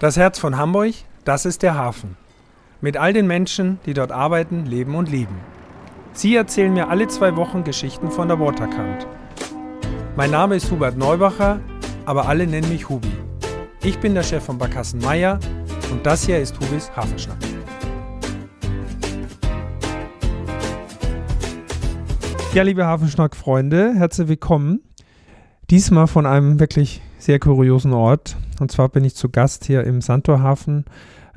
Das Herz von Hamburg, das ist der Hafen. Mit all den Menschen, die dort arbeiten, leben und lieben. Sie erzählen mir alle zwei Wochen Geschichten von der Waterkant. Mein Name ist Hubert Neubacher, aber alle nennen mich Hubi. Ich bin der Chef von Barkassen Meier und das hier ist Hubis Hafenschnack. Ja, liebe Hafenschnack-Freunde, herzlich willkommen. Diesmal von einem wirklich sehr kuriosen Ort. Und zwar bin ich zu Gast hier im Santorhafen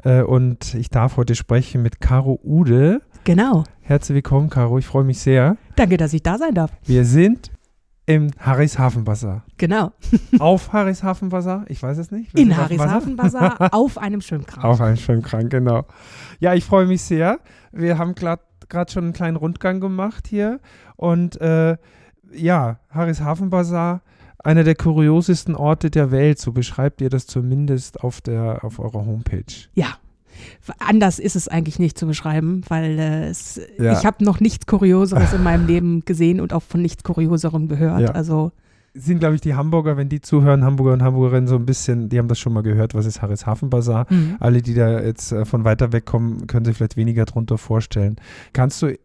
äh, und ich darf heute sprechen mit Caro Ude. Genau. Herzlich willkommen, Caro. Ich freue mich sehr. Danke, dass ich da sein darf. Wir sind im Harrys Hafenbazar. Genau. Auf Harrys Hafenbazar? Ich weiß es nicht. In Harrys Hafenbazar auf einem Schwimmkrank. Auf einem Schwimmkrank, genau. Ja, ich freue mich sehr. Wir haben gerade schon einen kleinen Rundgang gemacht hier und äh, ja, Harrys Hafenbazar einer der kuriosesten Orte der Welt, so beschreibt ihr das zumindest auf, der, auf eurer Homepage. Ja, anders ist es eigentlich nicht zu beschreiben, weil äh, es, ja. ich habe noch nichts Kurioseres in meinem Leben gesehen und auch von nichts Kurioserem gehört. Ja. Also sind, glaube ich, die Hamburger, wenn die zuhören, Hamburger und Hamburgerinnen so ein bisschen, die haben das schon mal gehört, was ist Harris Hafenbazar. Mhm. Alle, die da jetzt äh, von weiter weg kommen, können sich vielleicht weniger drunter vorstellen. Kannst du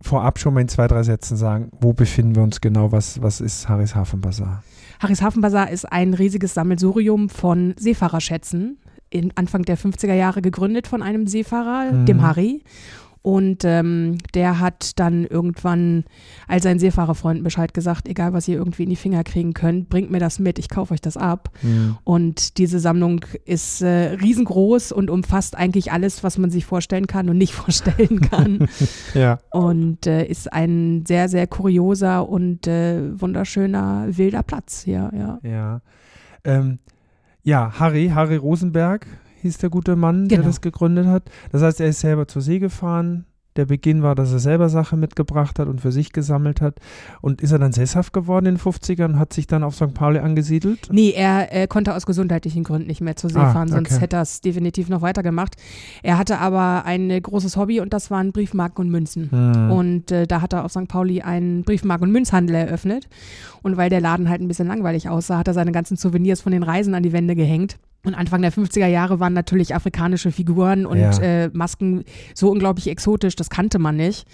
vorab schon mal in zwei, drei Sätzen sagen, wo befinden wir uns genau? Was, was ist Harris Hafenbazar? Harris Hafenbazar ist ein riesiges Sammelsurium von Seefahrerschätzen. In Anfang der 50er Jahre gegründet von einem Seefahrer, mhm. dem Harry. Und ähm, der hat dann irgendwann all seinen Seefahrerfreunden Bescheid gesagt, egal was ihr irgendwie in die Finger kriegen könnt, bringt mir das mit, ich kaufe euch das ab. Mhm. Und diese Sammlung ist äh, riesengroß und umfasst eigentlich alles, was man sich vorstellen kann und nicht vorstellen kann. ja. Und äh, ist ein sehr, sehr kurioser und äh, wunderschöner wilder Platz hier, ja. Ja. Ähm, ja, Harry, Harry Rosenberg, hieß der gute Mann, genau. der das gegründet hat. Das heißt, er ist selber zur See gefahren. Der Beginn war, dass er selber Sache mitgebracht hat und für sich gesammelt hat. Und ist er dann sesshaft geworden in den 50ern und hat sich dann auf St. Pauli angesiedelt? Nee, er äh, konnte aus gesundheitlichen Gründen nicht mehr zur See ah, fahren, sonst okay. hätte er es definitiv noch weitergemacht. Er hatte aber ein äh, großes Hobby und das waren Briefmarken und Münzen. Hm. Und äh, da hat er auf St. Pauli einen Briefmarken- und Münzhandel eröffnet. Und weil der Laden halt ein bisschen langweilig aussah, hat er seine ganzen Souvenirs von den Reisen an die Wände gehängt. Und Anfang der 50er Jahre waren natürlich afrikanische Figuren und ja. äh, Masken so unglaublich exotisch, das kannte man nicht.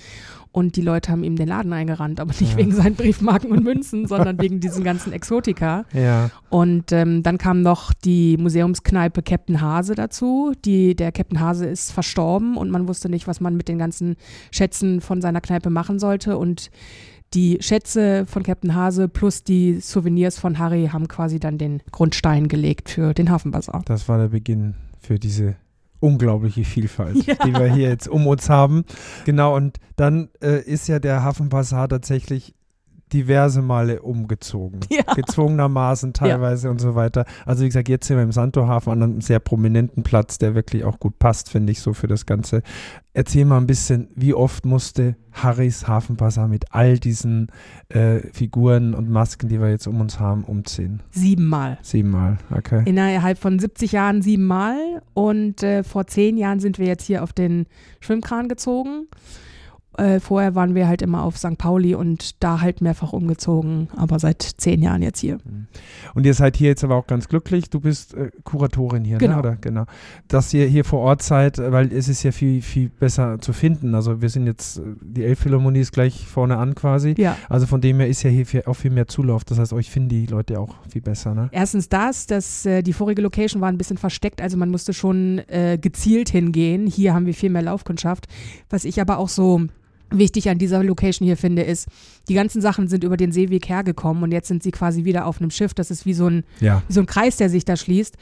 Und die Leute haben ihm den Laden eingerannt, aber nicht ja. wegen seinen Briefmarken und Münzen, sondern wegen diesen ganzen Exotika. Ja. Und ähm, dann kam noch die Museumskneipe Captain Hase dazu. Die, der Captain Hase ist verstorben und man wusste nicht, was man mit den ganzen Schätzen von seiner Kneipe machen sollte. Und die Schätze von Captain Hase plus die Souvenirs von Harry haben quasi dann den Grundstein gelegt für den Hafenbazar. Das war der Beginn für diese unglaubliche Vielfalt, ja. die wir hier jetzt um uns haben. Genau, und dann äh, ist ja der Hafenbazar tatsächlich diverse Male umgezogen. Ja. Gezwungenermaßen teilweise ja. und so weiter. Also wie gesagt, jetzt sind wir im Santohafen an einem sehr prominenten Platz, der wirklich auch gut passt, finde ich, so für das Ganze. Erzähl mal ein bisschen, wie oft musste Harrys Hafenbazar mit all diesen äh, Figuren und Masken, die wir jetzt um uns haben, umziehen? Siebenmal. Siebenmal, okay. Innerhalb von 70 Jahren siebenmal und äh, vor zehn Jahren sind wir jetzt hier auf den Schwimmkran gezogen. Äh, vorher waren wir halt immer auf St. Pauli und da halt mehrfach umgezogen, aber seit zehn Jahren jetzt hier. Mhm. Und ihr seid hier jetzt aber auch ganz glücklich. Du bist äh, Kuratorin hier, ne? genau. Ne? Oder? genau. Dass ihr hier vor Ort seid, weil es ist ja viel, viel besser zu finden. Also wir sind jetzt, äh, die Elbphilharmonie ist gleich vorne an quasi. Ja. Also von dem her ist ja hier viel, auch viel mehr Zulauf. Das heißt, euch finden die Leute auch viel besser, ne? Erstens das, dass äh, die vorige Location war ein bisschen versteckt, also man musste schon äh, gezielt hingehen. Hier haben wir viel mehr Laufkundschaft. Was ich aber auch so wichtig an dieser Location hier finde, ist, die ganzen Sachen sind über den Seeweg hergekommen und jetzt sind sie quasi wieder auf einem Schiff. Das ist wie so ein, ja. wie so ein Kreis, der sich da schließt.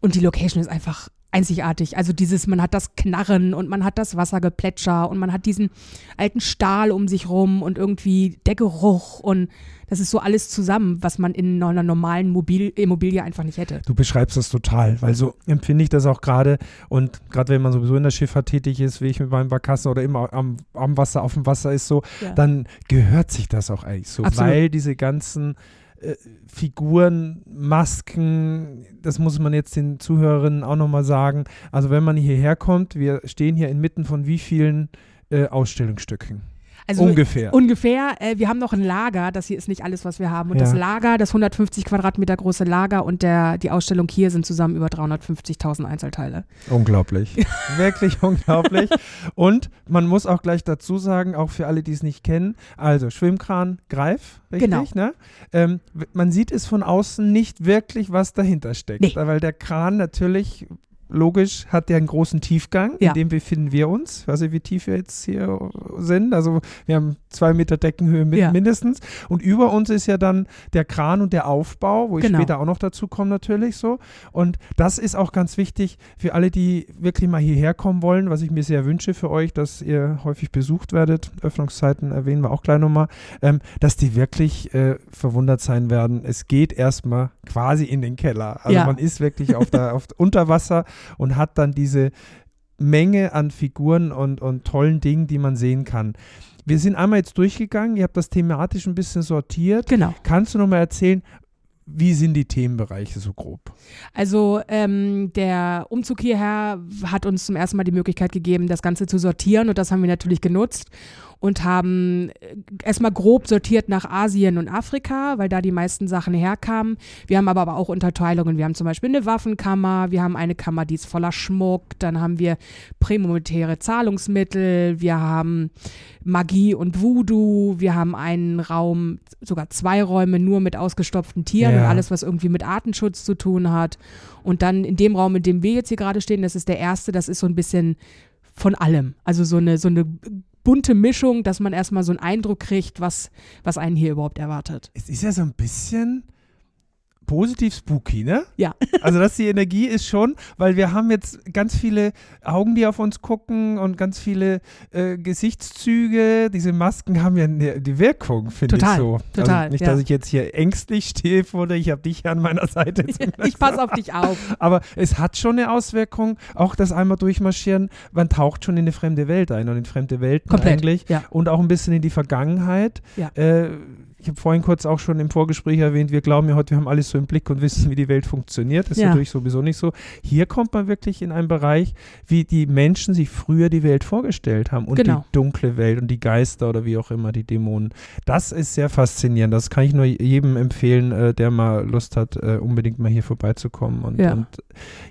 Und die Location ist einfach einzigartig. Also dieses, man hat das Knarren und man hat das Wassergeplätscher und man hat diesen alten Stahl um sich rum und irgendwie der Geruch und das ist so alles zusammen, was man in einer normalen Mobil Immobilie einfach nicht hätte. Du beschreibst das total, weil so empfinde ich das auch gerade und gerade wenn man sowieso in der Schifffahrt tätig ist, wie ich mit meinem Barkassen oder immer am, am Wasser, auf dem Wasser ist so, ja. dann gehört sich das auch eigentlich so, Absolut. weil diese ganzen äh, Figuren, Masken, das muss man jetzt den Zuhörerinnen auch nochmal sagen. Also wenn man hierher kommt, wir stehen hier inmitten von wie vielen äh, Ausstellungsstücken? Also ungefähr. Ungefähr. Äh, wir haben noch ein Lager. Das hier ist nicht alles, was wir haben. Und ja. das Lager, das 150 Quadratmeter große Lager und der, die Ausstellung hier sind zusammen über 350.000 Einzelteile. Unglaublich. Wirklich unglaublich. Und man muss auch gleich dazu sagen, auch für alle, die es nicht kennen, also Schwimmkran, Greif, richtig? Genau. Ne? Ähm, man sieht es von außen nicht wirklich, was dahinter steckt. Nee. Weil der Kran natürlich logisch hat der einen großen Tiefgang, ja. in dem befinden wir uns. Ich weiß nicht, wie tief wir jetzt hier sind. Also wir haben zwei Meter Deckenhöhe mit, ja. mindestens. Und über uns ist ja dann der Kran und der Aufbau, wo ich genau. später auch noch dazu komme natürlich so. Und das ist auch ganz wichtig für alle, die wirklich mal hierher kommen wollen, was ich mir sehr wünsche für euch, dass ihr häufig besucht werdet. Öffnungszeiten erwähnen wir auch gleich nochmal, ähm, dass die wirklich äh, verwundert sein werden. Es geht erstmal quasi in den Keller. Also ja. man ist wirklich auf der auf unter Wasser und hat dann diese Menge an Figuren und, und tollen Dingen, die man sehen kann. Wir sind einmal jetzt durchgegangen, ihr habt das thematisch ein bisschen sortiert. Genau. Kannst du nochmal erzählen, wie sind die Themenbereiche so grob? Also ähm, der Umzug hierher hat uns zum ersten Mal die Möglichkeit gegeben, das Ganze zu sortieren und das haben wir natürlich genutzt und haben äh, erstmal grob sortiert nach Asien und Afrika, weil da die meisten Sachen herkamen. Wir haben aber, aber auch Unterteilungen. Wir haben zum Beispiel eine Waffenkammer, wir haben eine Kammer, die ist voller Schmuck, dann haben wir prämonetäre Zahlungsmittel, wir haben Magie und Voodoo, wir haben einen Raum, sogar zwei Räume nur mit ausgestopften Tieren ja. und alles, was irgendwie mit Artenschutz zu tun hat. Und dann in dem Raum, in dem wir jetzt hier gerade stehen, das ist der erste, das ist so ein bisschen von allem. Also so eine, so eine bunte Mischung, dass man erstmal so einen Eindruck kriegt, was, was einen hier überhaupt erwartet. Es ist ja so ein bisschen positiv spooky, ne? Ja. Also dass die Energie ist schon, weil wir haben jetzt ganz viele Augen, die auf uns gucken und ganz viele äh, Gesichtszüge. Diese Masken haben ja ne, die Wirkung, finde ich so. Total, also nicht, ja. dass ich jetzt hier ängstlich stehe vor dir, ich habe dich an meiner Seite. ich passe auf dich auf. Aber es hat schon eine Auswirkung, auch das einmal durchmarschieren, man taucht schon in eine fremde Welt ein und in fremde Welten Komplett, eigentlich. Ja. Und auch ein bisschen in die Vergangenheit. Ja. Äh, ich habe vorhin kurz auch schon im Vorgespräch erwähnt, wir glauben ja heute, wir haben alles so im Blick und wissen, wie die Welt funktioniert. Das ist ja. natürlich sowieso nicht so. Hier kommt man wirklich in einen Bereich, wie die Menschen sich früher die Welt vorgestellt haben und genau. die dunkle Welt und die Geister oder wie auch immer, die Dämonen. Das ist sehr faszinierend. Das kann ich nur jedem empfehlen, äh, der mal Lust hat, äh, unbedingt mal hier vorbeizukommen und ja, und,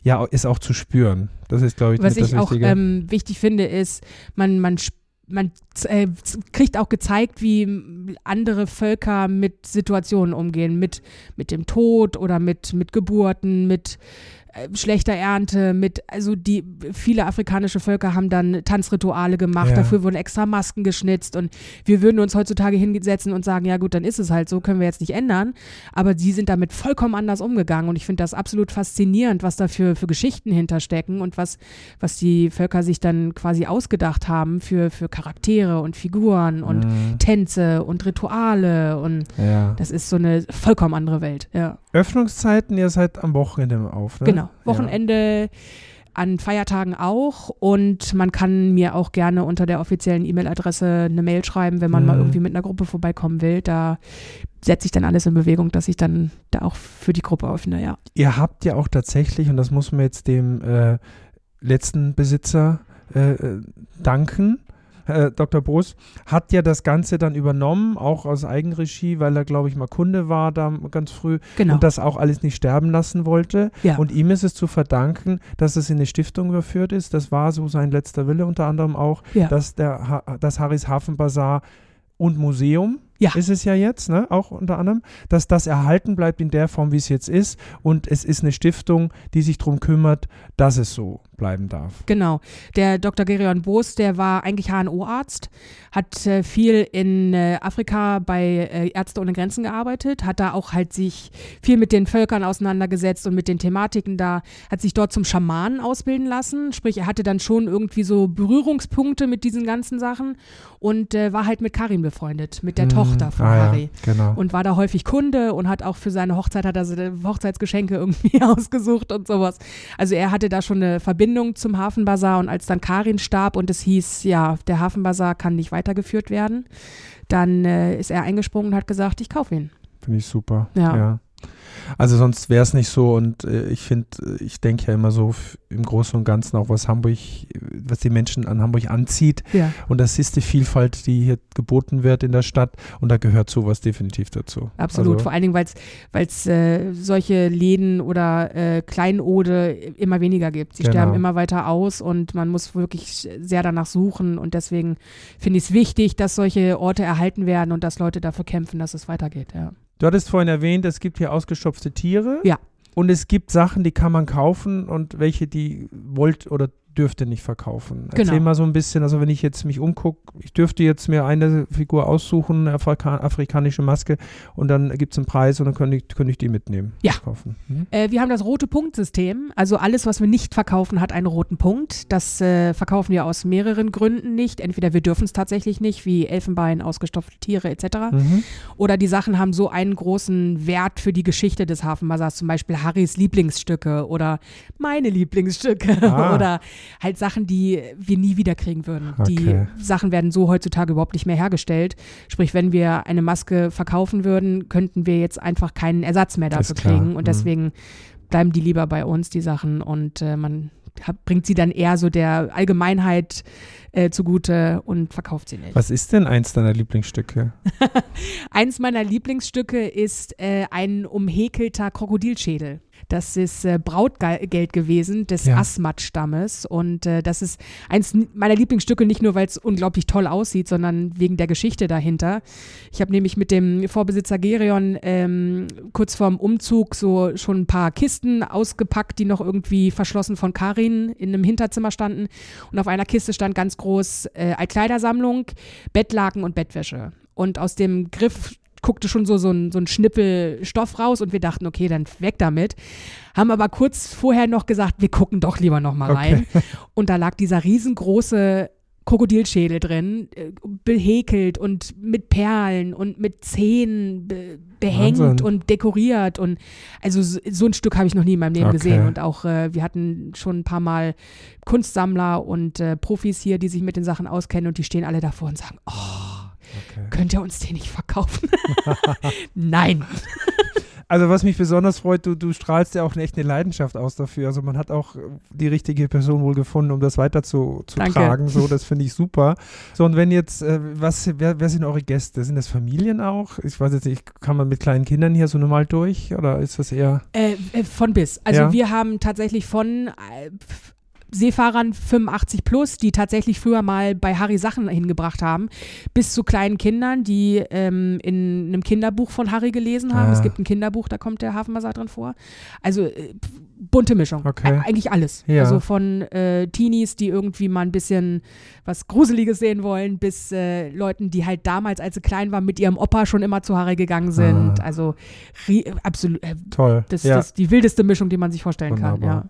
ja ist auch zu spüren. Das ist, glaube ich, Was ich auch ähm, wichtig finde, ist, man, man spürt man äh, kriegt auch gezeigt, wie andere Völker mit Situationen umgehen, mit, mit dem Tod oder mit, mit Geburten, mit schlechter Ernte, mit, also die, viele afrikanische Völker haben dann Tanzrituale gemacht, ja. dafür wurden extra Masken geschnitzt und wir würden uns heutzutage hinsetzen und sagen, ja gut, dann ist es halt so, können wir jetzt nicht ändern, aber sie sind damit vollkommen anders umgegangen und ich finde das absolut faszinierend, was da für, für Geschichten hinterstecken und was, was die Völker sich dann quasi ausgedacht haben für, für Charaktere und Figuren und mhm. Tänze und Rituale und ja. das ist so eine vollkommen andere Welt, ja. Öffnungszeiten, ihr seid am Wochenende auf, ne? Genau, Wochenende. Ja. An Feiertagen auch und man kann mir auch gerne unter der offiziellen E-Mail-Adresse eine Mail schreiben, wenn man mhm. mal irgendwie mit einer Gruppe vorbeikommen will. Da setze ich dann alles in Bewegung, dass ich dann da auch für die Gruppe öffne, ja. Ihr habt ja auch tatsächlich, und das muss man jetzt dem äh, letzten Besitzer äh, äh danken, äh, Dr. Boos, hat ja das Ganze dann übernommen, auch aus Eigenregie, weil er, glaube ich, mal Kunde war da ganz früh genau. und das auch alles nicht sterben lassen wollte. Ja. Und ihm ist es zu verdanken, dass es in eine Stiftung überführt ist. Das war so sein letzter Wille unter anderem auch, ja. dass der dass Harrys Hafenbazar und Museum ja. ist es ja jetzt, ne, auch unter anderem, dass das erhalten bleibt in der Form, wie es jetzt ist. Und es ist eine Stiftung, die sich darum kümmert, dass es so bleiben darf. Genau. Der Dr. Gerion Boos, der war eigentlich HNO-Arzt, hat äh, viel in äh, Afrika bei äh, Ärzte ohne Grenzen gearbeitet, hat da auch halt sich viel mit den Völkern auseinandergesetzt und mit den Thematiken da, hat sich dort zum Schamanen ausbilden lassen. Sprich, er hatte dann schon irgendwie so Berührungspunkte mit diesen ganzen Sachen und äh, war halt mit Karin befreundet, mit der mhm. Tochter von ah, Harry. Ja, genau. Und war da häufig Kunde und hat auch für seine Hochzeit hat er Hochzeitsgeschenke irgendwie ausgesucht und sowas. Also er hatte da schon eine Verbindung Verbindung zum Hafenbazar und als dann Karin starb und es hieß, ja, der Hafenbazar kann nicht weitergeführt werden, dann äh, ist er eingesprungen und hat gesagt, ich kaufe ihn. Finde ich super. Ja. ja. Also sonst wäre es nicht so und äh, ich finde, äh, ich denke ja immer so im Großen und Ganzen auch, was Hamburg, was die Menschen an Hamburg anzieht. Ja. Und das ist die Vielfalt, die hier geboten wird in der Stadt und da gehört sowas definitiv dazu. Absolut, also, vor allen Dingen, weil es äh, solche Läden oder äh, Kleinode immer weniger gibt. Sie genau. sterben immer weiter aus und man muss wirklich sehr danach suchen und deswegen finde ich es wichtig, dass solche Orte erhalten werden und dass Leute dafür kämpfen, dass es weitergeht. Ja. Du hattest vorhin erwähnt, es gibt hier ausgestopfte Tiere. Ja. Und es gibt Sachen, die kann man kaufen und welche, die wollt oder dürfte nicht verkaufen. Erzähl genau. mal so ein bisschen, also wenn ich jetzt mich umgucke, ich dürfte jetzt mir eine Figur aussuchen, eine Afrika afrikanische Maske und dann gibt es einen Preis und dann könnte ich, könnte ich die mitnehmen. Ja. Mhm. Äh, wir haben das rote Punktsystem, also alles, was wir nicht verkaufen, hat einen roten Punkt. Das äh, verkaufen wir aus mehreren Gründen nicht. Entweder wir dürfen es tatsächlich nicht, wie Elfenbein, ausgestopfte Tiere etc. Mhm. Oder die Sachen haben so einen großen Wert für die Geschichte des Hafenbasars, zum Beispiel Harrys Lieblingsstücke oder meine Lieblingsstücke ah. oder halt Sachen, die wir nie wieder kriegen würden. Okay. Die Sachen werden so heutzutage überhaupt nicht mehr hergestellt. Sprich, wenn wir eine Maske verkaufen würden, könnten wir jetzt einfach keinen Ersatz mehr dafür kriegen. Und mhm. deswegen bleiben die lieber bei uns, die Sachen. Und äh, man bringt sie dann eher so der Allgemeinheit äh, zugute und verkauft sie nicht. Was ist denn eins deiner Lieblingsstücke? eins meiner Lieblingsstücke ist äh, ein umhäkelter Krokodilschädel. Das ist äh, Brautgeld gewesen des ja. Asmat-Stammes. Und äh, das ist eins meiner Lieblingsstücke, nicht nur, weil es unglaublich toll aussieht, sondern wegen der Geschichte dahinter. Ich habe nämlich mit dem Vorbesitzer Gerion ähm, kurz vorm Umzug so schon ein paar Kisten ausgepackt, die noch irgendwie verschlossen von Karin in einem Hinterzimmer standen. Und auf einer Kiste stand ganz groß äh, Altkleidersammlung, Bettlaken und Bettwäsche. Und aus dem Griff guckte schon so, so, ein, so ein Schnippel Stoff raus und wir dachten, okay, dann weg damit. Haben aber kurz vorher noch gesagt, wir gucken doch lieber noch mal rein. Okay. Und da lag dieser riesengroße Krokodilschädel drin, äh, behäkelt und mit Perlen und mit Zähnen be behängt Wahnsinn. und dekoriert und also so, so ein Stück habe ich noch nie in meinem Leben okay. gesehen und auch äh, wir hatten schon ein paar Mal Kunstsammler und äh, Profis hier, die sich mit den Sachen auskennen und die stehen alle davor und sagen, oh, Okay. Könnt ihr uns den nicht verkaufen? Nein. Also was mich besonders freut, du, du strahlst ja auch echt eine Leidenschaft aus dafür. Also man hat auch die richtige Person wohl gefunden, um das weiter zu, zu tragen. So, das finde ich super. So, und wenn jetzt, äh, was, wer, wer sind eure Gäste? Sind das Familien auch? Ich weiß jetzt nicht, kann man mit kleinen Kindern hier so normal durch oder ist das eher? Äh, äh von bis. Also ja? wir haben tatsächlich von äh, Seefahrern 85 plus, die tatsächlich früher mal bei Harry Sachen hingebracht haben, bis zu kleinen Kindern, die ähm, in einem Kinderbuch von Harry gelesen haben. Ah. Es gibt ein Kinderbuch, da kommt der Hafenmasar drin vor. Also äh, bunte Mischung. Okay. Eigentlich alles. Ja. Also von äh, Teenies, die irgendwie mal ein bisschen was Gruseliges sehen wollen, bis äh, Leuten, die halt damals, als sie klein waren, mit ihrem Opa schon immer zu Harry gegangen sind. Ah. Also absolut. Äh, Toll. Das, ja. das ist die wildeste Mischung, die man sich vorstellen Wunderbar. kann. Ja.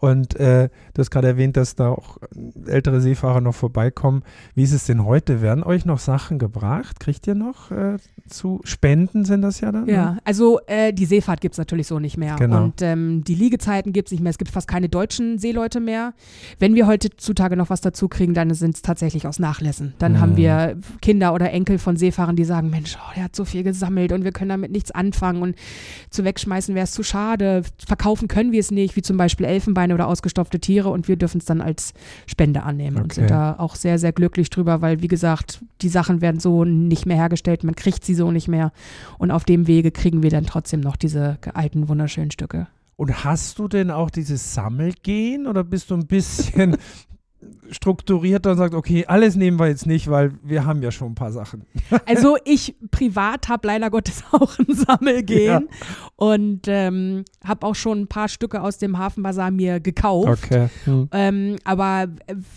Und äh, du hast gerade erwähnt, dass da auch ältere Seefahrer noch vorbeikommen. Wie ist es denn heute? Werden euch noch Sachen gebracht? Kriegt ihr noch äh, zu Spenden sind das ja dann? Ja, ne? also äh, die Seefahrt gibt es natürlich so nicht mehr. Genau. Und ähm, die Liegezeiten gibt es nicht mehr. Es gibt fast keine deutschen Seeleute mehr. Wenn wir heutzutage noch was dazu kriegen, dann sind es tatsächlich aus Nachlässen. Dann mhm. haben wir Kinder oder Enkel von Seefahrern, die sagen, Mensch, oh, der hat so viel gesammelt und wir können damit nichts anfangen und zu wegschmeißen wäre es zu schade. Verkaufen können wir es nicht, wie zum Beispiel Elfenbeine oder ausgestopfte Tiere und wir dürfen es dann als Spende annehmen okay. und sind da auch sehr, sehr glücklich drüber, weil wie gesagt, die Sachen werden so nicht mehr hergestellt. Man kriegt sie sowieso nicht mehr. Und auf dem Wege kriegen wir dann trotzdem noch diese alten, wunderschönen Stücke. Und hast du denn auch dieses Sammelgehen oder bist du ein bisschen strukturierter und sagst, okay, alles nehmen wir jetzt nicht, weil wir haben ja schon ein paar Sachen. Also ich privat habe leider Gottes auch ein Sammelgehen ja. und ähm, habe auch schon ein paar Stücke aus dem Hafenbazar mir gekauft. Okay. Hm. Ähm, aber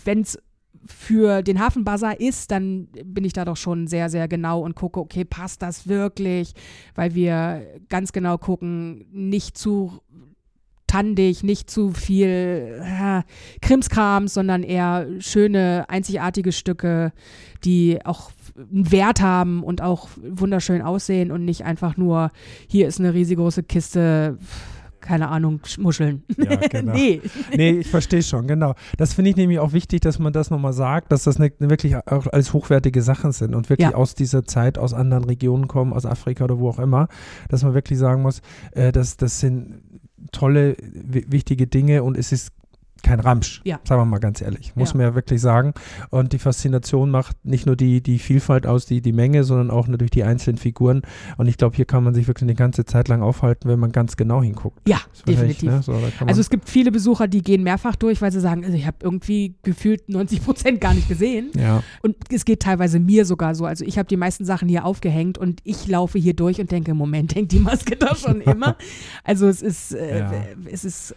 wenn es für den Hafenbazar ist, dann bin ich da doch schon sehr, sehr genau und gucke, okay, passt das wirklich? Weil wir ganz genau gucken, nicht zu tandig, nicht zu viel äh, Krimskrams, sondern eher schöne, einzigartige Stücke, die auch einen Wert haben und auch wunderschön aussehen und nicht einfach nur, hier ist eine riesengroße Kiste keine Ahnung, Muscheln. Ja, genau. nee. nee, ich verstehe schon, genau. Das finde ich nämlich auch wichtig, dass man das nochmal sagt, dass das ne, wirklich auch als hochwertige Sachen sind und wirklich ja. aus dieser Zeit, aus anderen Regionen kommen, aus Afrika oder wo auch immer, dass man wirklich sagen muss, äh, dass das sind tolle, wichtige Dinge und es ist kein Ramsch, ja. sagen wir mal ganz ehrlich, muss ja. man ja wirklich sagen. Und die Faszination macht nicht nur die, die Vielfalt aus, die, die Menge, sondern auch natürlich die einzelnen Figuren. Und ich glaube, hier kann man sich wirklich eine ganze Zeit lang aufhalten, wenn man ganz genau hinguckt. Ja, definitiv. Ne? So, also es gibt viele Besucher, die gehen mehrfach durch, weil sie sagen, also ich habe irgendwie gefühlt 90 Prozent gar nicht gesehen. Ja. Und es geht teilweise mir sogar so. Also ich habe die meisten Sachen hier aufgehängt und ich laufe hier durch und denke, Moment, hängt die Maske da schon immer. also es ist, äh, es ist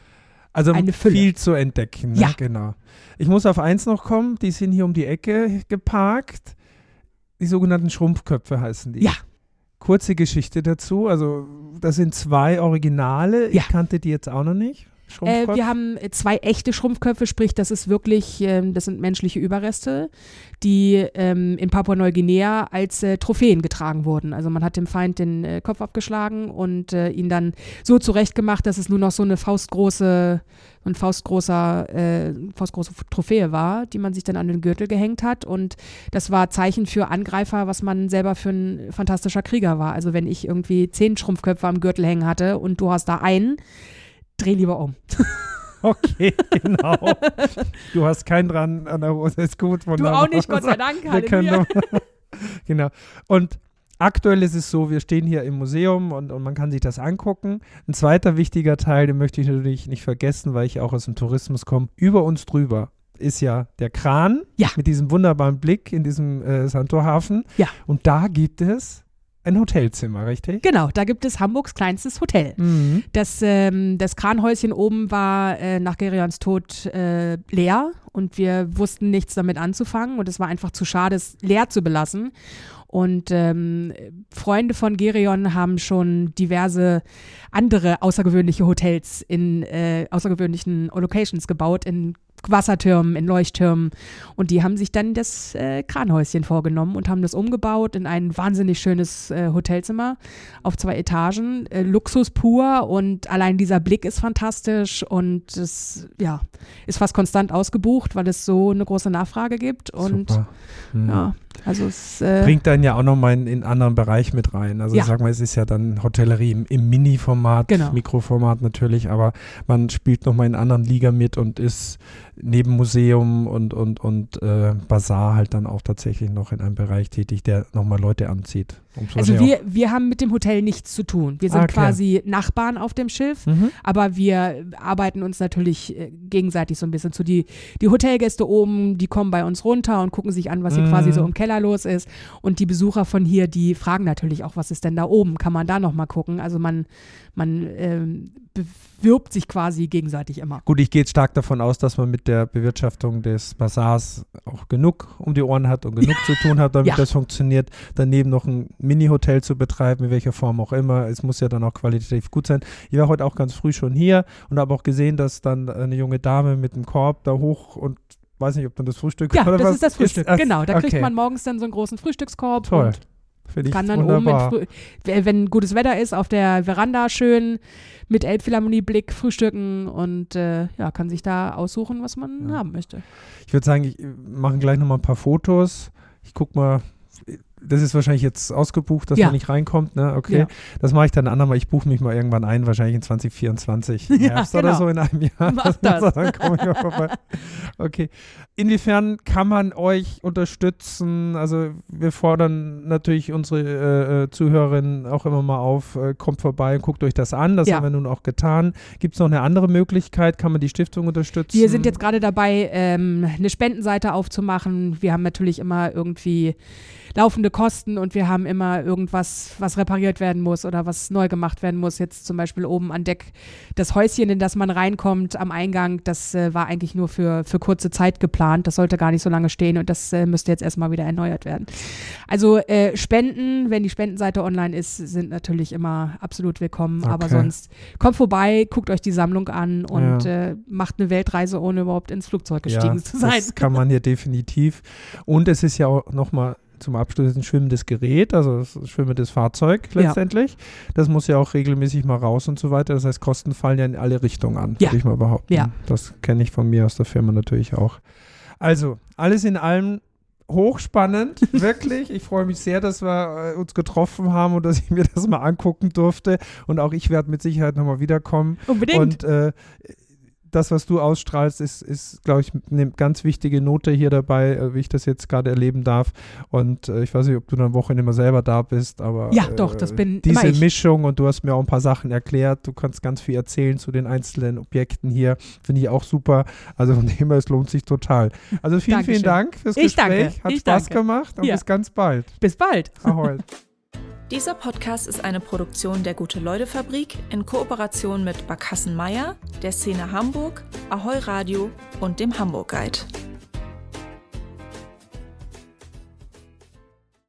also viel zu entdecken. Ne? Ja. Genau. Ich muss auf eins noch kommen, die sind hier um die Ecke geparkt. Die sogenannten Schrumpfköpfe heißen die. Ja. Kurze Geschichte dazu. Also, das sind zwei Originale. Ja. Ich kannte die jetzt auch noch nicht. Äh, wir haben äh, zwei echte Schrumpfköpfe, sprich, das ist wirklich, ähm, das sind menschliche Überreste, die ähm, in Papua-Neuguinea als äh, Trophäen getragen wurden. Also man hat dem Feind den äh, Kopf abgeschlagen und äh, ihn dann so zurechtgemacht, dass es nur noch so eine faustgroße, ein faustgroßer, äh, faustgroße Trophäe war, die man sich dann an den Gürtel gehängt hat. Und das war Zeichen für Angreifer, was man selber für ein fantastischer Krieger war. Also wenn ich irgendwie zehn Schrumpfköpfe am Gürtel hängen hatte und du hast da einen, dreh lieber um. Okay, genau. Du hast keinen dran an der Hose, ist gut. Wunderbar. Du auch nicht, Gott sei Dank. Wir können genau. Und aktuell ist es so, wir stehen hier im Museum und, und man kann sich das angucken. Ein zweiter wichtiger Teil, den möchte ich natürlich nicht vergessen, weil ich auch aus dem Tourismus komme. Über uns drüber ist ja der Kran ja. mit diesem wunderbaren Blick in diesem äh, Santorhafen. Ja. Und da gibt es ein Hotelzimmer, richtig? Genau, da gibt es Hamburgs kleinstes Hotel. Mhm. Das, ähm, das Kranhäuschen oben war äh, nach Gerions Tod äh, leer und wir wussten nichts damit anzufangen und es war einfach zu schade, es leer zu belassen. Und ähm, Freunde von Gerion haben schon diverse andere außergewöhnliche Hotels in äh, außergewöhnlichen Locations gebaut, in Wassertürmen, in Leuchttürmen. Und die haben sich dann das äh, Kranhäuschen vorgenommen und haben das umgebaut in ein wahnsinnig schönes äh, Hotelzimmer auf zwei Etagen. Äh, Luxus pur und allein dieser Blick ist fantastisch und es ja, ist fast konstant ausgebucht, weil es so eine große Nachfrage gibt. Und. Mhm. ja, also es äh, bringt dann ja auch nochmal in, in einen anderen Bereich mit rein. Also ja. sag mal, es ist ja dann Hotellerie im, im Mini-Format, genau. Mikroformat natürlich, aber man spielt nochmal in einer anderen Liga mit und ist neben Museum und, und, und äh, Bazar halt dann auch tatsächlich noch in einem Bereich tätig, der nochmal Leute anzieht. Also wir, wir haben mit dem Hotel nichts zu tun. Wir sind ah, quasi Nachbarn auf dem Schiff, mhm. aber wir arbeiten uns natürlich äh, gegenseitig so ein bisschen zu. Die, die Hotelgäste oben, die kommen bei uns runter und gucken sich an, was hier mhm. quasi so im Keller los ist. Und die Besucher von hier, die fragen natürlich auch, was ist denn da oben? Kann man da nochmal gucken? Also man, man ähm, bewirbt sich quasi gegenseitig immer. Gut, ich gehe jetzt stark davon aus, dass man mit der Bewirtschaftung des Bazars auch genug um die Ohren hat und genug zu tun hat, damit ja. das funktioniert. Daneben noch ein Mini-Hotel zu betreiben, in welcher Form auch immer. Es muss ja dann auch qualitativ gut sein. Ich war heute auch ganz früh schon hier und habe auch gesehen, dass dann eine junge Dame mit einem Korb da hoch und weiß nicht, ob dann das Frühstück ja, oder das was ist das Frühstück. Ist, genau, da okay. kriegt man morgens dann so einen großen Frühstückskorb. Toll. Und kann dann wunderbar. oben, mit, wenn gutes Wetter ist, auf der Veranda schön mit Elbphilharmonie-Blick frühstücken und äh, ja, kann sich da aussuchen, was man ja. haben möchte. Ich würde sagen, ich mache gleich nochmal ein paar Fotos. Ich gucke mal, das ist wahrscheinlich jetzt ausgebucht, dass ja. man nicht reinkommt, ne? Okay. Ja. Das mache ich dann andermal. Ich buche mich mal irgendwann ein, wahrscheinlich in 2024. Ja, Herbst genau. oder so in einem Jahr. Mach das. dann komme ich auch vorbei. Okay. Inwiefern kann man euch unterstützen? Also wir fordern natürlich unsere äh, äh, Zuhörerinnen auch immer mal auf, äh, kommt vorbei und guckt euch das an. Das haben wir nun auch getan. Gibt es noch eine andere Möglichkeit? Kann man die Stiftung unterstützen? Wir sind jetzt gerade dabei, ähm, eine Spendenseite aufzumachen. Wir haben natürlich immer irgendwie laufende Kosten und wir haben immer irgendwas, was repariert werden muss oder was neu gemacht werden muss. Jetzt zum Beispiel oben an Deck das Häuschen, in das man reinkommt am Eingang, das äh, war eigentlich nur für, für kurze Zeit geplant. Das sollte gar nicht so lange stehen und das äh, müsste jetzt erstmal wieder erneuert werden. Also äh, Spenden, wenn die Spendenseite online ist, sind natürlich immer absolut willkommen. Okay. Aber sonst kommt vorbei, guckt euch die Sammlung an und ja. äh, macht eine Weltreise, ohne überhaupt ins Flugzeug gestiegen ja, zu sein. Das kann man hier definitiv. Und es ist ja auch nochmal zum Abschluss ein schwimmendes Gerät, also ein schwimmendes Fahrzeug letztendlich. Ja. Das muss ja auch regelmäßig mal raus und so weiter. Das heißt, Kosten fallen ja in alle Richtungen an, ja. würde ich mal behaupten. Ja. Das kenne ich von mir aus der Firma natürlich auch. Also, alles in allem hochspannend, wirklich. Ich freue mich sehr, dass wir äh, uns getroffen haben und dass ich mir das mal angucken durfte. Und auch ich werde mit Sicherheit nochmal wiederkommen. Unbedingt. Und äh, das, was du ausstrahlst, ist, ist glaube ich, eine ganz wichtige Note hier dabei, äh, wie ich das jetzt gerade erleben darf. Und äh, ich weiß nicht, ob du dann am Wochenende immer selber da bist, aber ja, äh, doch, das bin diese Mischung und du hast mir auch ein paar Sachen erklärt. Du kannst ganz viel erzählen zu den einzelnen Objekten hier. Finde ich auch super. Also von dem her, es lohnt sich total. Also vielen, Dankeschön. vielen Dank fürs ich Gespräch. Danke. Hat ich Spaß danke. gemacht und ja. bis ganz bald. Bis bald. Ahoi. Dieser Podcast ist eine Produktion der Gute-Leute-Fabrik in Kooperation mit Barkassen Meier, der Szene Hamburg, Ahoi Radio und dem Hamburg Guide.